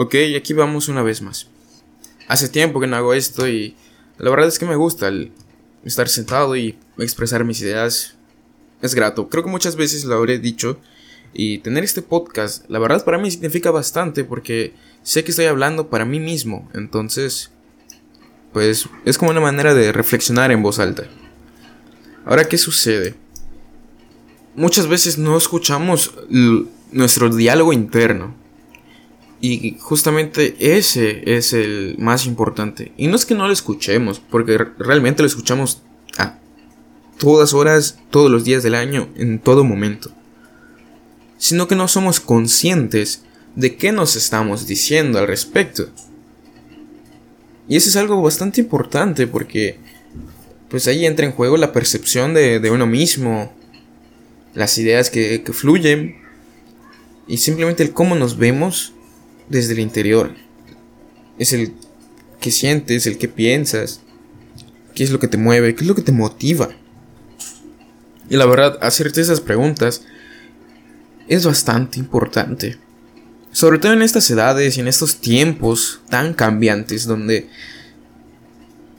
Ok, aquí vamos una vez más. Hace tiempo que no hago esto y la verdad es que me gusta el estar sentado y expresar mis ideas. Es grato, creo que muchas veces lo habré dicho y tener este podcast, la verdad para mí significa bastante porque sé que estoy hablando para mí mismo, entonces pues es como una manera de reflexionar en voz alta. Ahora, ¿qué sucede? Muchas veces no escuchamos nuestro diálogo interno. Y justamente ese es el más importante. Y no es que no lo escuchemos, porque realmente lo escuchamos a todas horas, todos los días del año, en todo momento. Sino que no somos conscientes de qué nos estamos diciendo al respecto. Y eso es algo bastante importante porque pues ahí entra en juego la percepción de, uno mismo, las ideas que, que fluyen y simplemente el cómo nos vemos desde el interior. Es el que sientes, el que piensas, qué es lo que te mueve, qué es lo que te motiva. Y la verdad, hacerte esas preguntas es bastante importante. Sobre todo en estas edades y en estos tiempos tan cambiantes donde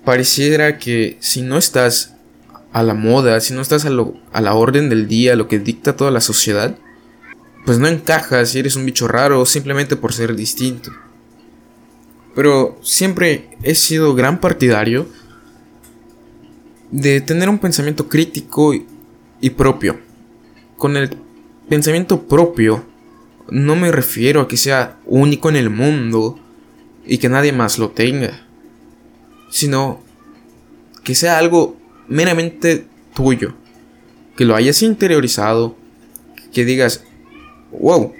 pareciera que si no estás a la moda, si no estás a, a la orden del día, lo que dicta toda la sociedad, pues no encajas y eres un bicho raro simplemente por ser distinto. Pero siempre he sido gran partidario de tener un pensamiento crítico y propio. Con el pensamiento propio no me refiero a que sea único en el mundo y que nadie más lo tenga, sino que sea algo meramente tuyo, que lo hayas interiorizado, que digas, wow,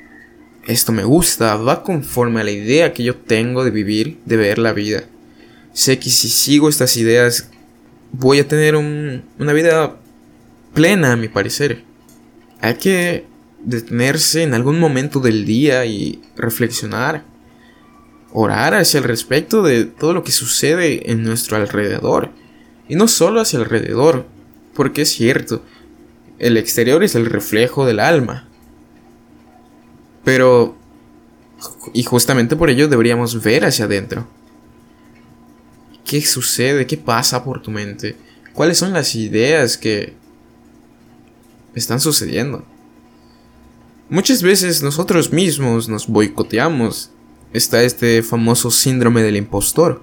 esto me gusta, va conforme a la idea que yo tengo de vivir, de ver la vida. Sé que si sigo estas ideas voy a tener una vida plena, a mi parecer. Hay que detenerse en algún momento del día y reflexionar, orar hacia el respecto de todo lo que sucede en nuestro alrededor. Y no solo hacia alrededor, porque es cierto, el exterior es el reflejo del alma. Pero... Y justamente por ello deberíamos ver hacia adentro. ¿Qué sucede? ¿Qué pasa por tu mente? ¿Cuáles son las ideas que están sucediendo? Muchas veces nosotros mismos nos boicoteamos. Está este famoso síndrome del impostor.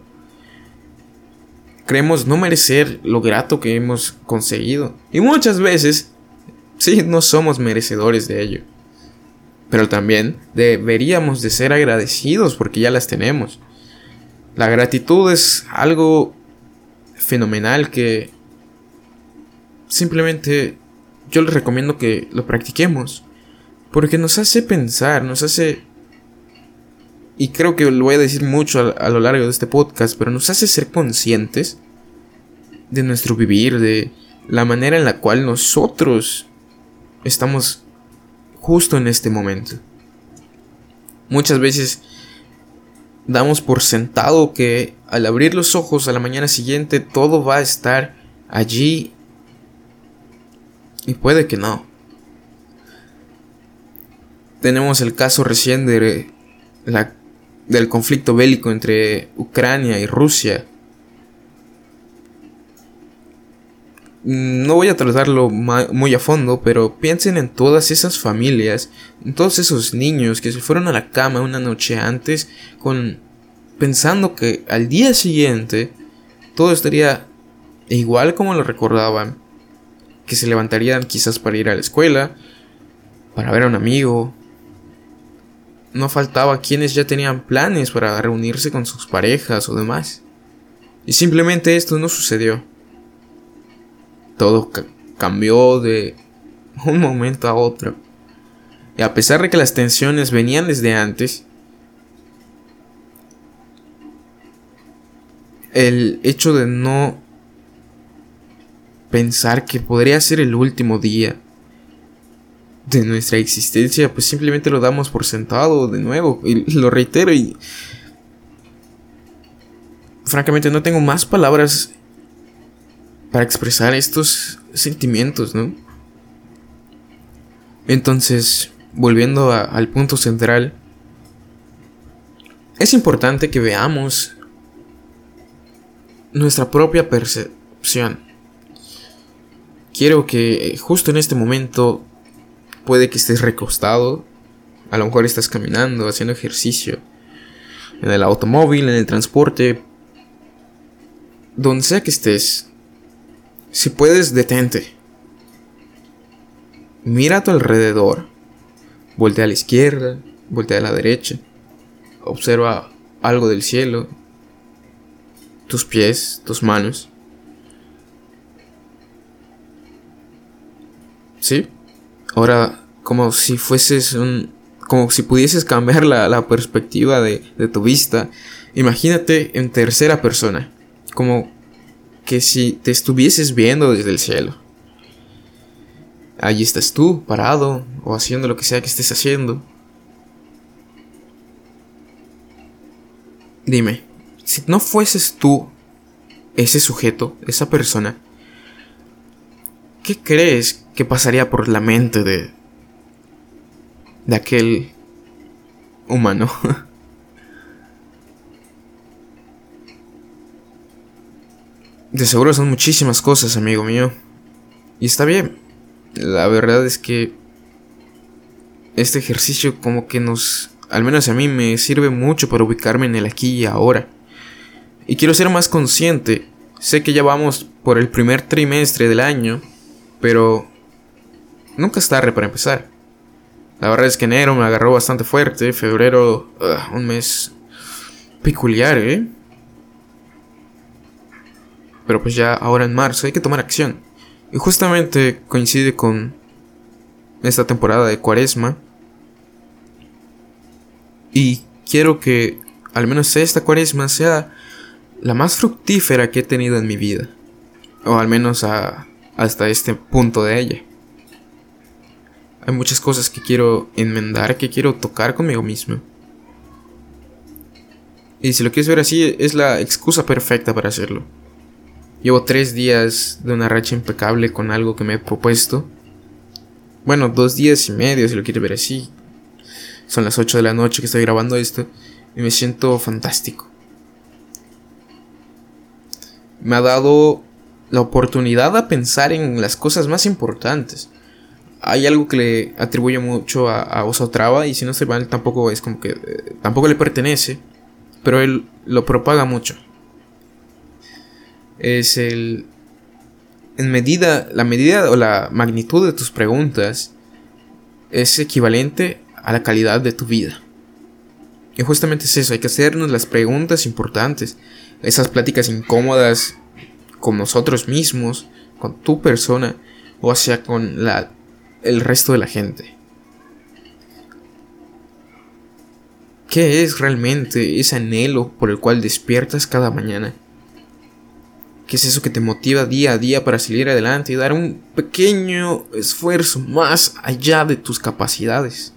Creemos no merecer lo grato que hemos conseguido. Y muchas veces, sí, no somos merecedores de ello. Pero también deberíamos de ser agradecidos porque ya las tenemos. La gratitud es algo fenomenal que simplemente yo les recomiendo que lo practiquemos. Porque nos hace pensar, nos hace... Y creo que lo voy a decir mucho a, lo largo de este podcast, pero nos hace ser conscientes de nuestro vivir, de la manera en la cual nosotros estamos justo en este momento. Muchas veces damos por sentado que al abrir los ojos a la mañana siguiente todo va a estar allí y puede que no. Tenemos el caso recién del conflicto bélico entre Ucrania y Rusia. No voy a tratarlo muy a fondo, pero piensen en todas esas familias, en todos esos niños que se fueron a la cama una noche antes con pensando que al día siguiente todo estaría igual como lo recordaban, que se levantarían quizás para ir a la escuela, para ver a un amigo, no faltaba quienes ya tenían planes para reunirse con sus parejas o demás. Y simplemente esto no sucedió. Todo cambió de un momento a otro. Y a pesar de que las tensiones venían desde antes, el hecho de no pensar que podría ser el último día de nuestra existencia, pues simplemente lo damos por sentado de nuevo. Y lo reitero y... Francamente no tengo más palabras para expresar estos sentimientos, ¿no? Entonces, volviendo al punto central, es importante que veamos nuestra propia percepción. Quiero que justo en este momento puede que estés recostado, a lo mejor estás caminando, haciendo ejercicio, en el automóvil, en el transporte, donde sea que estés. Si puedes, detente. Mira a tu alrededor. Voltea a la izquierda, voltea a la derecha. Observa algo del cielo, tus pies, tus manos. ¿Sí? Ahora, como si fueses un... como si pudieses cambiar la, perspectiva de, de tu vista. Imagínate en tercera persona. Como que si te estuvieses viendo desde el cielo. Allí estás tú, parado, o haciendo lo que sea que estés haciendo. Dime, si no fueses tú ese sujeto, esa persona, ¿qué crees que pasaría por la mente de de aquel humano? de seguro son muchísimas cosas, amigo mío. Y está bien. La verdad es que este ejercicio como que nos al menos a mí me sirve mucho para ubicarme en el aquí y ahora. Y quiero ser más consciente. Sé que ya vamos por el primer trimestre del año, pero nunca es tarde para empezar. La verdad es que enero me agarró bastante fuerte, febrero, ah, un mes peculiar, ¿eh? Pero pues ya ahora en marzo hay que tomar acción. Y justamente coincide con esta temporada de cuaresma y quiero que al menos esta cuaresma sea la más fructífera que he tenido en mi vida. O al menos hasta este punto de ella. Hay muchas cosas que quiero enmendar, que quiero tocar conmigo mismo. Y si lo quieres ver así, es la excusa perfecta para hacerlo. Llevo tres días de una racha impecable con algo que me he propuesto. Bueno, dos días y medio, si lo quieres ver así. Son las 8 de la noche que estoy grabando esto y me siento fantástico. Me ha dado la oportunidad a pensar en las cosas más importantes. Hay algo que le atribuyo mucho a, a Osotrava y si no se mal tampoco es como que eh, tampoco le pertenece, pero él lo propaga mucho. Es el en medida la medida o la magnitud de tus preguntas es equivalente a la calidad de tu vida. Y justamente es eso, hay que hacernos las preguntas importantes, esas pláticas incómodas con nosotros mismos, con tu persona, o sea, con la, el resto de la gente. ¿Qué es realmente ese anhelo por el cual despiertas cada mañana? ¿Qué es eso que te motiva día a día para salir adelante y dar un pequeño esfuerzo más allá de tus capacidades?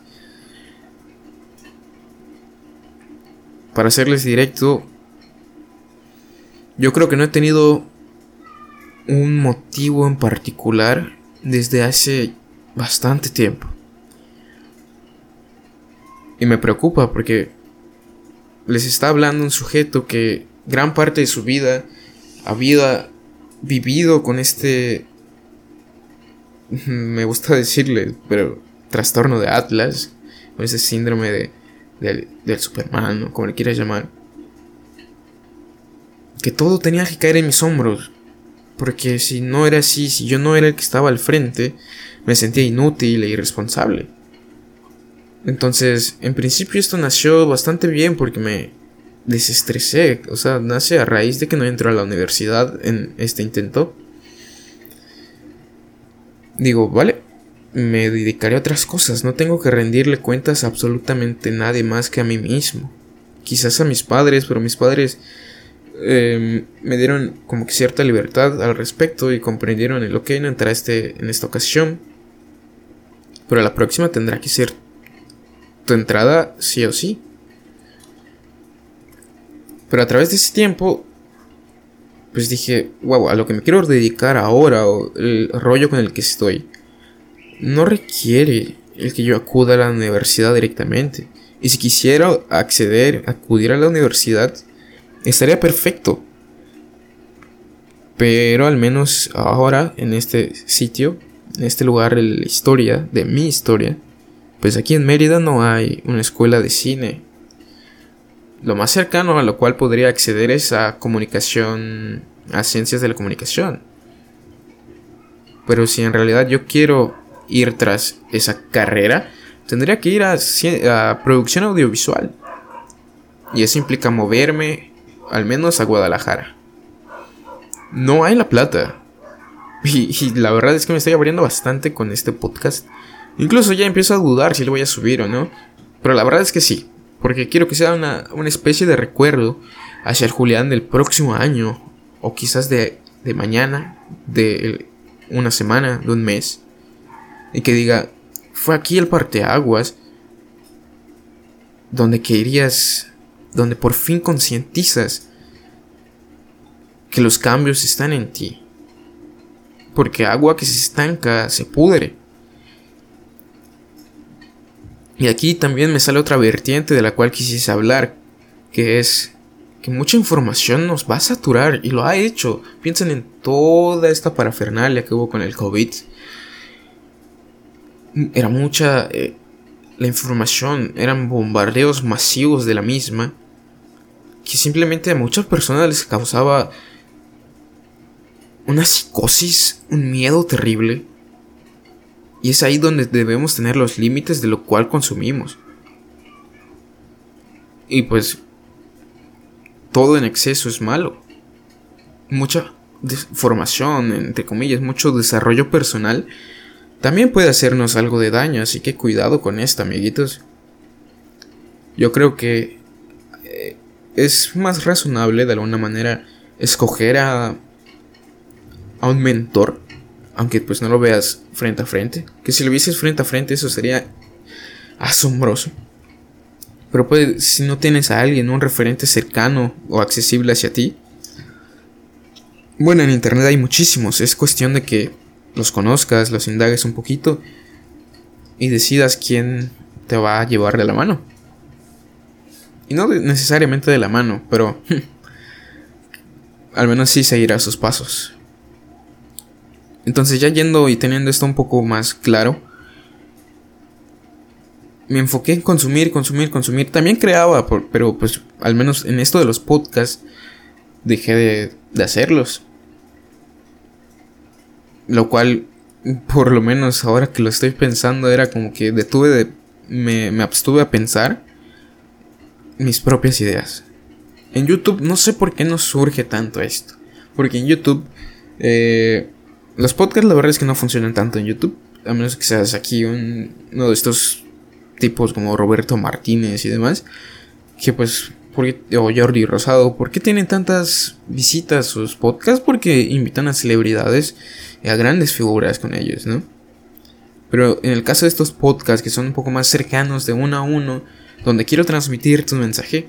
para serles directo, yo creo que no he tenido un motivo en particular desde hace bastante tiempo. Y me preocupa porque les está hablando un sujeto que gran parte de su vida había vivido con este... Me gusta decirle, pero trastorno de Atlas, con ese síndrome de del, Superman, o como le quieras llamar, que todo tenía que caer en mis hombros. Porque si no era así, si yo no era el que estaba al frente, me sentía inútil e irresponsable. Entonces, en principio esto nació bastante bien porque me desestresé. O sea, nace a raíz de que no entro a la universidad en este intento. Digo, vale, me dedicaré a otras cosas, no tengo que rendirle cuentas a absolutamente nadie más que a mí mismo. Quizás a mis padres, pero mis padres em, me dieron como que cierta libertad al respecto y comprendieron el ok, no entrará este, en esta ocasión. Pero la próxima tendrá que ser tu entrada sí o sí. Pero a través de ese tiempo, pues dije, wow, a lo que me quiero dedicar ahora, o el rollo con el que estoy no requiere el que yo acuda a la universidad directamente. Y si quisiera acceder, acudir a la universidad, estaría perfecto. Pero al menos ahora, en este sitio, en este lugar, la historia, de mi historia, pues aquí en Mérida no hay una escuela de cine. Lo más cercano a lo cual podría acceder es a comunicación, a ciencias de la comunicación. Pero si en realidad yo quiero ir tras esa carrera, tendría que ir a, a producción audiovisual. Y eso implica moverme al menos a Guadalajara. No hay la plata. Y, la verdad es que me estoy abriendo bastante con este podcast. Incluso ya empiezo a dudar si lo voy a subir o no. Pero la verdad es que sí. Porque quiero que sea una, una especie de recuerdo hacia el Julián del próximo año. O quizás de, de mañana. De una semana, de un mes. Y que diga, fue aquí el parteaguas. Donde querías. Donde por fin concientizas que los cambios están en ti. Porque agua que se estanca se pudre. Y aquí también me sale otra vertiente de la cual quisiese hablar, que es que mucha información nos va a saturar y lo ha hecho. Piensen en toda esta parafernalia que hubo con el COVID. Era mucha eh, la información, eran bombardeos masivos de la misma que simplemente a muchas personas les causaba una psicosis, un miedo terrible. Y es ahí donde debemos tener los límites de lo cual consumimos. Y pues todo en exceso es malo. Mucha formación, entre comillas, mucho desarrollo personal también puede hacernos algo de daño, así que cuidado con esto, amiguitos. Yo creo que eh, es más razonable de alguna manera escoger a a un mentor, aunque pues no lo veas frente a frente, que si lo vieses frente a frente eso sería asombroso. Pero pues si no tienes a alguien, un referente cercano o accesible hacia ti, bueno, en internet hay muchísimos, es cuestión de que los conozcas, los indagues un poquito y decidas quién te va a llevar de la mano. Y no necesariamente de la mano, pero al menos sí seguirá sus pasos. Entonces ya yendo y teniendo esto un poco más claro, me enfoqué en consumir, consumir, consumir. También creaba, pero pues al menos en esto de los podcasts dejé de, hacerlos. Lo cual, por lo menos ahora que lo estoy pensando, era como que detuve de... Me, me abstuve a pensar mis propias ideas. En YouTube no sé por qué no surge tanto esto. Porque en YouTube... Eh, los podcasts la verdad es que no funcionan tanto en YouTube. A menos que seas aquí un, uno de estos tipos como Roberto Martínez y demás. Que pues, o Jordi Rosado, ¿por qué tienen tantas visitas sus podcasts? Porque invitan a celebridades y a grandes figuras con ellos, ¿no? Pero en el caso de estos podcasts que son un poco más cercanos de uno a uno, donde quiero transmitir tu mensaje,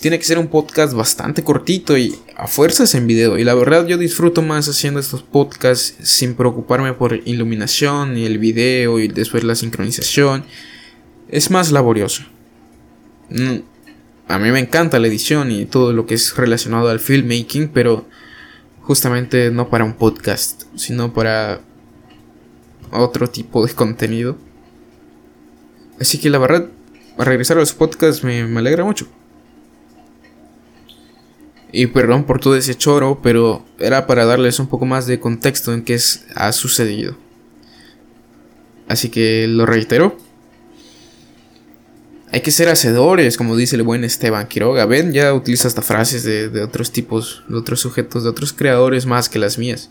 tiene que ser un podcast bastante cortito y a fuerzas en video. Y la verdad yo disfruto más haciendo estos podcasts sin preocuparme por iluminación y el video y después la sincronización. Es más laborioso. Mm, a mí me encanta la edición y todo lo que es relacionado al filmmaking, pero justamente no para un podcast, sino para otro tipo de contenido. Así que la verdad, regresar a los podcasts me alegra mucho. Y perdón por todo ese choro, pero era para darles un poco más de contexto en qué es, ha sucedido. Así que lo reitero. Hay que ser hacedores, como dice el buen Esteban Quiroga. Ven, ya utiliza hasta frases de, de otros tipos, de otros sujetos, de otros creadores más que las mías.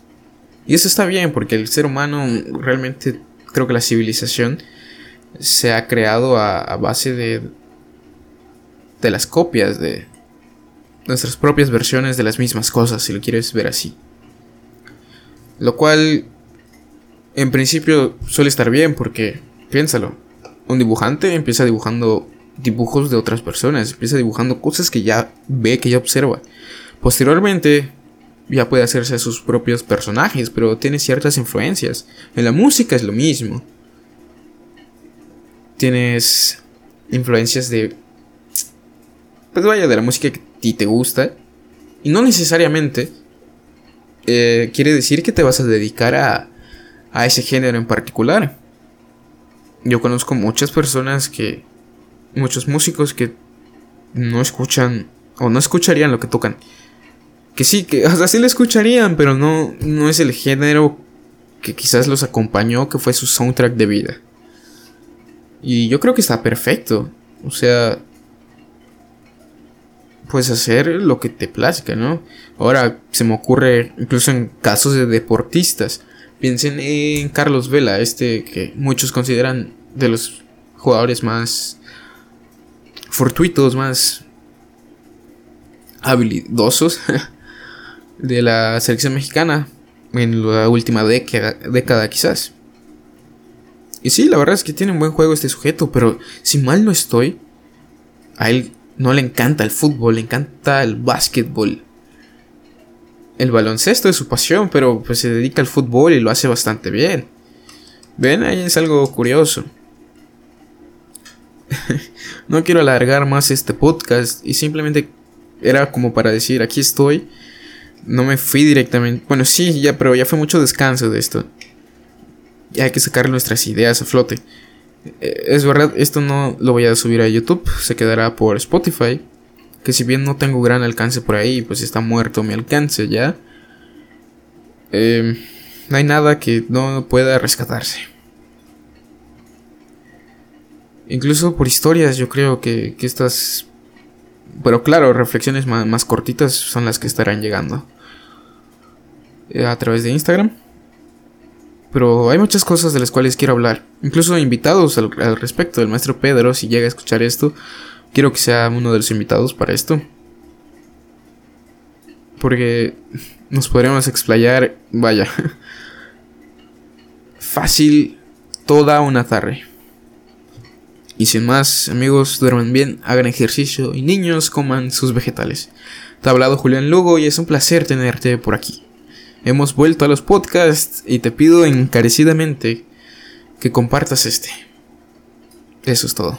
Y eso está bien, porque el ser humano realmente creo que la civilización se ha creado a, a base de, de las copias de, nuestras propias versiones de las mismas cosas, si lo quieres ver así. Lo cual, en principio, suele estar bien porque, piénsalo, un dibujante empieza dibujando dibujos de otras personas, empieza dibujando cosas que ya ve, que ya observa. Posteriormente, ya puede hacerse a sus propios personajes, pero tiene ciertas influencias. En la música es lo mismo. Tienes influencias de... Pues vaya, de la música que ti te gusta. Y no necesariamente eh, quiere decir que te vas a dedicar a, a ese género en particular. Yo conozco muchas personas que... Muchos músicos que no escuchan o no escucharían lo que tocan. Que sí, que sea, sí lo escucharían, pero no, no es el género que quizás los acompañó, que fue su soundtrack de vida. Y yo creo que está perfecto. O sea, puedes hacer lo que te plazca, ¿no? Ahora se me ocurre, incluso en casos de deportistas, piensen en Carlos Vela, este que muchos consideran de los jugadores más fortuitos, más habilidosos de la selección mexicana en la última década, década quizás. Y sí, la verdad es que tiene un buen juego este sujeto, pero si mal no estoy, a él no le encanta el fútbol, le encanta el básquetbol. El baloncesto es su pasión, pero pues se dedica al fútbol y lo hace bastante bien. Ven, ahí es algo curioso. no quiero alargar más este podcast y simplemente era como para decir, aquí estoy. No me fui directamente. Bueno, sí, ya, pero ya fue mucho descanso de esto. Ya hay que sacar nuestras ideas a flote. Eh, es verdad, esto no lo voy a subir a YouTube, se quedará por Spotify. Que si bien no tengo gran alcance por ahí, pues está muerto mi alcance ya. Em, no hay nada que no pueda rescatarse. Incluso por historias, yo creo que, que estas pero claro, reflexiones más, cortitas son las que estarán llegando eh, a través de Instagram. Pero hay muchas cosas de las cuales quiero hablar. Incluso invitados al, respecto. El maestro Pedro, si llega a escuchar esto, quiero que sea uno de los invitados para esto. Porque nos podríamos explayar, vaya, fácil toda una tarde. Y sin más, amigos, duerman bien, hagan ejercicio y niños coman sus vegetales. Te ha hablado Julián Lugo y es un placer tenerte por aquí. Hemos vuelto a los podcasts y te pido encarecidamente que compartas este. Eso es todo.